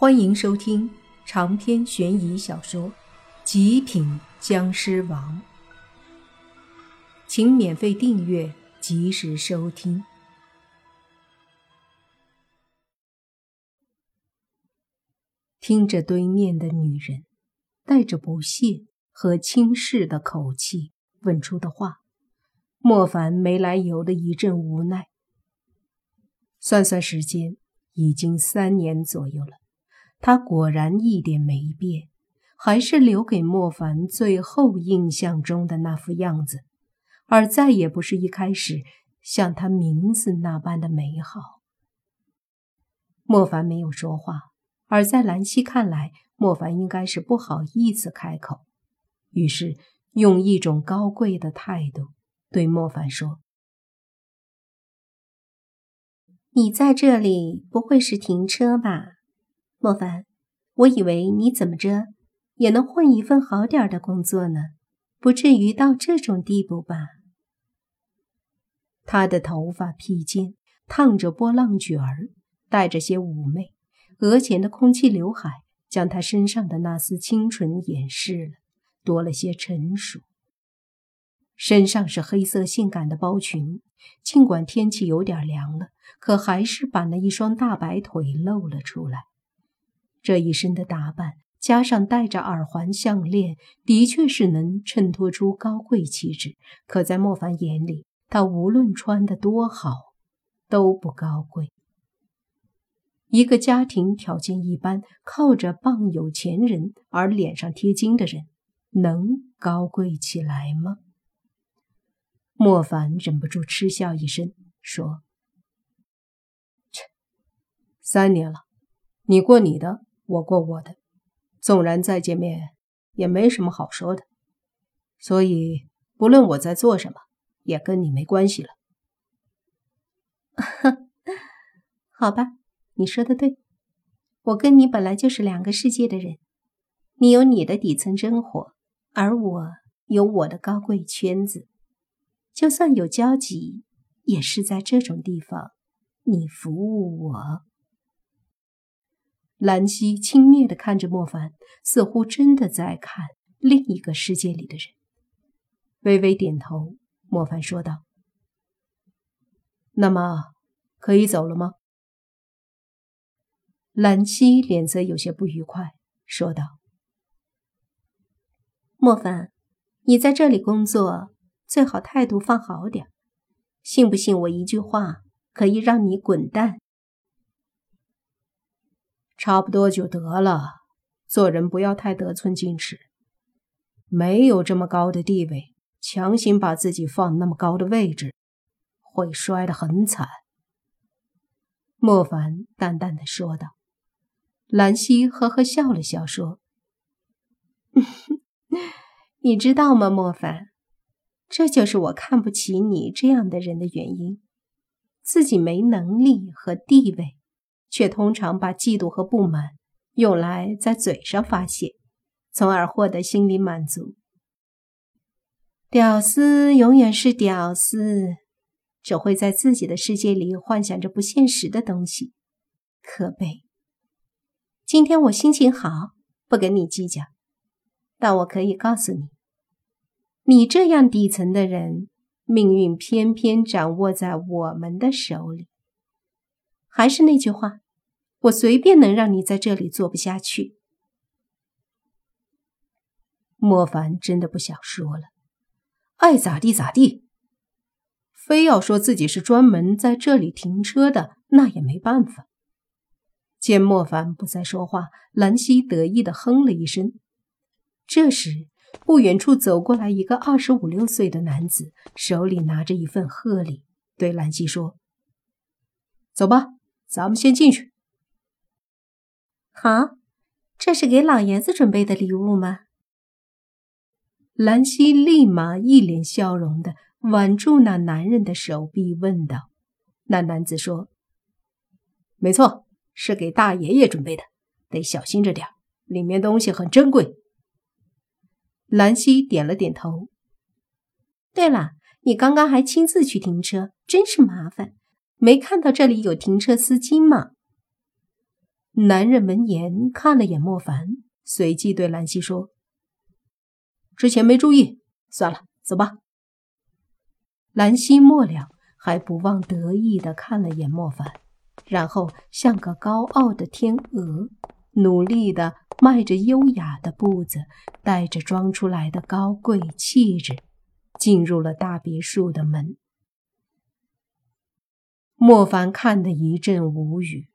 欢迎收听长篇悬疑小说《极品僵尸王》，请免费订阅，及时收听。听着对面的女人带着不屑和轻视的口气问出的话，莫凡没来由的一阵无奈。算算时间，已经三年左右了。他果然一点没变，还是留给莫凡最后印象中的那副样子，而再也不是一开始像他名字那般的美好。莫凡没有说话，而在兰溪看来，莫凡应该是不好意思开口，于是用一种高贵的态度对莫凡说：“你在这里不会是停车吧？”莫凡，我以为你怎么着也能混一份好点的工作呢，不至于到这种地步吧？他的头发披肩，烫着波浪卷儿，带着些妩媚，额前的空气刘海将他身上的那丝清纯掩饰了，多了些成熟。身上是黑色性感的包裙，尽管天气有点凉了，可还是把那一双大白腿露了出来。这一身的打扮，加上戴着耳环、项链，的确是能衬托出高贵气质。可在莫凡眼里，他无论穿的多好，都不高贵。一个家庭条件一般、靠着傍有钱人而脸上贴金的人，能高贵起来吗？莫凡忍不住嗤笑一声，说：“切，三年了，你过你的。”我过我的，纵然再见面，也没什么好说的。所以，不论我在做什么，也跟你没关系了。好吧，你说的对，我跟你本来就是两个世界的人。你有你的底层生活，而我有我的高贵圈子。就算有交集，也是在这种地方，你服务我。兰溪轻蔑地看着莫凡，似乎真的在看另一个世界里的人。微微点头，莫凡说道：“那么，可以走了吗？”兰溪脸色有些不愉快，说道：“莫凡，你在这里工作，最好态度放好点。信不信我一句话可以让你滚蛋？”差不多就得了，做人不要太得寸进尺。没有这么高的地位，强行把自己放那么高的位置，会摔得很惨。”莫凡淡淡的说道。兰溪呵呵笑了笑，说：“ 你知道吗，莫凡，这就是我看不起你这样的人的原因，自己没能力和地位。”却通常把嫉妒和不满用来在嘴上发泄，从而获得心理满足。屌丝永远是屌丝，只会在自己的世界里幻想着不现实的东西，可悲。今天我心情好，不跟你计较，但我可以告诉你，你这样底层的人，命运偏偏掌握在我们的手里。还是那句话，我随便能让你在这里做不下去。莫凡真的不想说了，爱咋地咋地。非要说自己是专门在这里停车的，那也没办法。见莫凡不再说话，兰溪得意的哼了一声。这时，不远处走过来一个二十五六岁的男子，手里拿着一份贺礼，对兰溪说：“走吧。”咱们先进去。好，这是给老爷子准备的礼物吗？兰溪立马一脸笑容的挽住那男人的手臂，问道：“那男子说，没错，是给大爷爷准备的，得小心着点里面东西很珍贵。”兰溪点了点头。对了，你刚刚还亲自去停车，真是麻烦。没看到这里有停车司机吗？男人闻言看了眼莫凡，随即对兰溪说：“之前没注意，算了，走吧。”兰溪末了，还不忘得意地看了眼莫凡，然后像个高傲的天鹅，努力地迈着优雅的步子，带着装出来的高贵气质，进入了大别墅的门。莫凡看得一阵无语，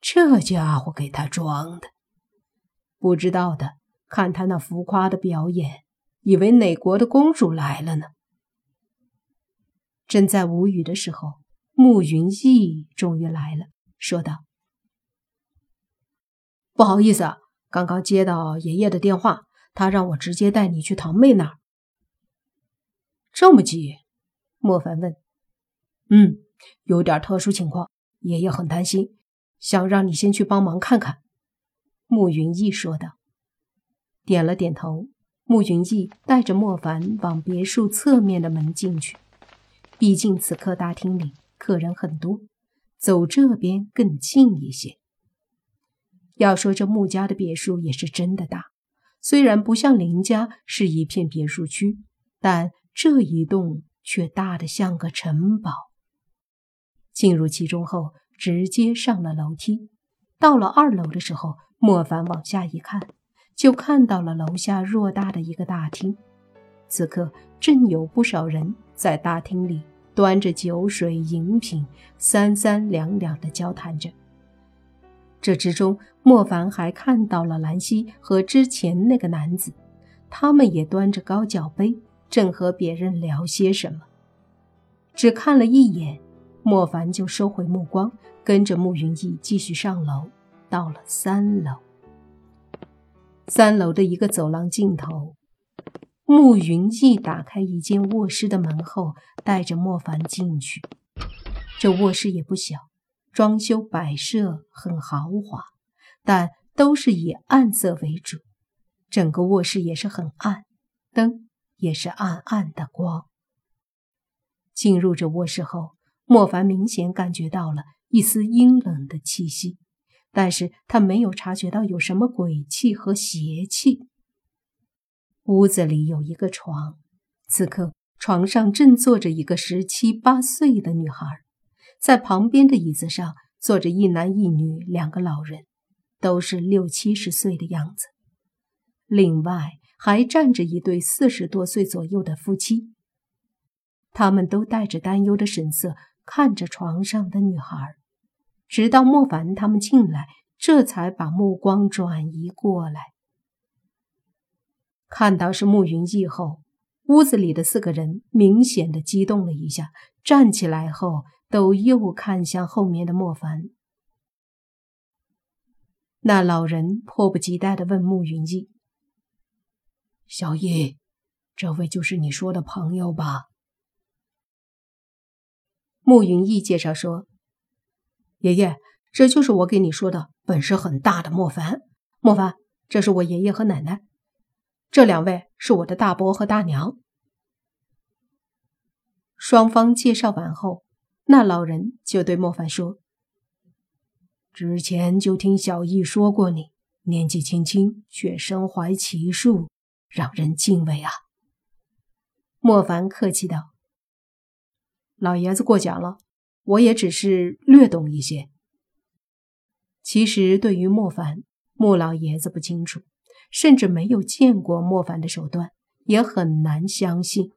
这家伙给他装的，不知道的看他那浮夸的表演，以为哪国的公主来了呢。正在无语的时候，慕云逸终于来了，说道：“不好意思啊，刚刚接到爷爷的电话，他让我直接带你去堂妹那儿。”这么急？莫凡问。“嗯。”有点特殊情况，爷爷很担心，想让你先去帮忙看看。”慕云逸说道。点了点头，慕云逸带着莫凡往别墅侧面的门进去。毕竟此刻大厅里客人很多，走这边更近一些。要说这穆家的别墅也是真的大，虽然不像林家是一片别墅区，但这一栋却大得像个城堡。进入其中后，直接上了楼梯。到了二楼的时候，莫凡往下一看，就看到了楼下偌大的一个大厅。此刻正有不少人在大厅里端着酒水饮品，三三两两的交谈着。这之中，莫凡还看到了兰溪和之前那个男子，他们也端着高脚杯，正和别人聊些什么。只看了一眼。莫凡就收回目光，跟着慕云逸继续上楼。到了三楼，三楼的一个走廊尽头，慕云逸打开一间卧室的门后，带着莫凡进去。这卧室也不小，装修摆设很豪华，但都是以暗色为主。整个卧室也是很暗，灯也是暗暗的光。进入这卧室后。莫凡明显感觉到了一丝阴冷的气息，但是他没有察觉到有什么鬼气和邪气。屋子里有一个床，此刻床上正坐着一个十七八岁的女孩，在旁边的椅子上坐着一男一女两个老人，都是六七十岁的样子。另外还站着一对四十多岁左右的夫妻，他们都带着担忧的神色。看着床上的女孩，直到莫凡他们进来，这才把目光转移过来。看到是慕云逸后，屋子里的四个人明显的激动了一下，站起来后都又看向后面的莫凡。那老人迫不及待的问慕云逸：“小易，这位就是你说的朋友吧？”慕云逸介绍说：“爷爷，这就是我给你说的本事很大的莫凡。莫凡，这是我爷爷和奶奶，这两位是我的大伯和大娘。”双方介绍完后，那老人就对莫凡说：“之前就听小易说过，你年纪轻轻却身怀奇术，让人敬畏啊。”莫凡客气道。老爷子过奖了，我也只是略懂一些。其实对于莫凡，穆老爷子不清楚，甚至没有见过莫凡的手段，也很难相信。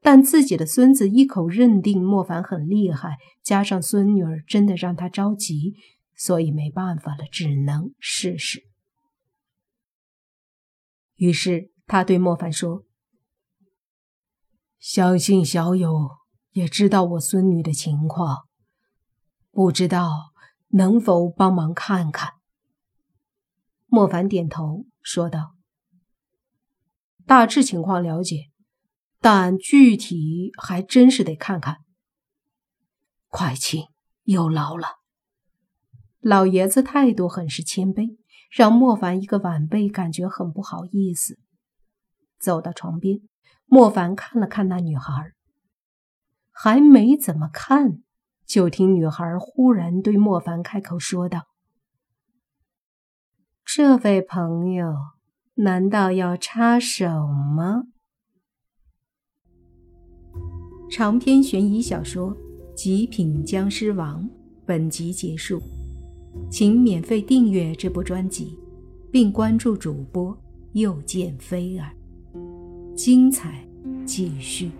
但自己的孙子一口认定莫凡很厉害，加上孙女儿真的让他着急，所以没办法了，只能试试。于是他对莫凡说：“相信小友。”也知道我孙女的情况，不知道能否帮忙看看。莫凡点头说道：“大致情况了解，但具体还真是得看看。”快请，有劳了。老爷子态度很是谦卑，让莫凡一个晚辈感觉很不好意思。走到床边，莫凡看了看那女孩。还没怎么看，就听女孩忽然对莫凡开口说道：“这位朋友，难道要插手吗？长篇悬疑小说《极品僵尸王》本集结束，请免费订阅这部专辑，并关注主播又见菲儿，精彩继续。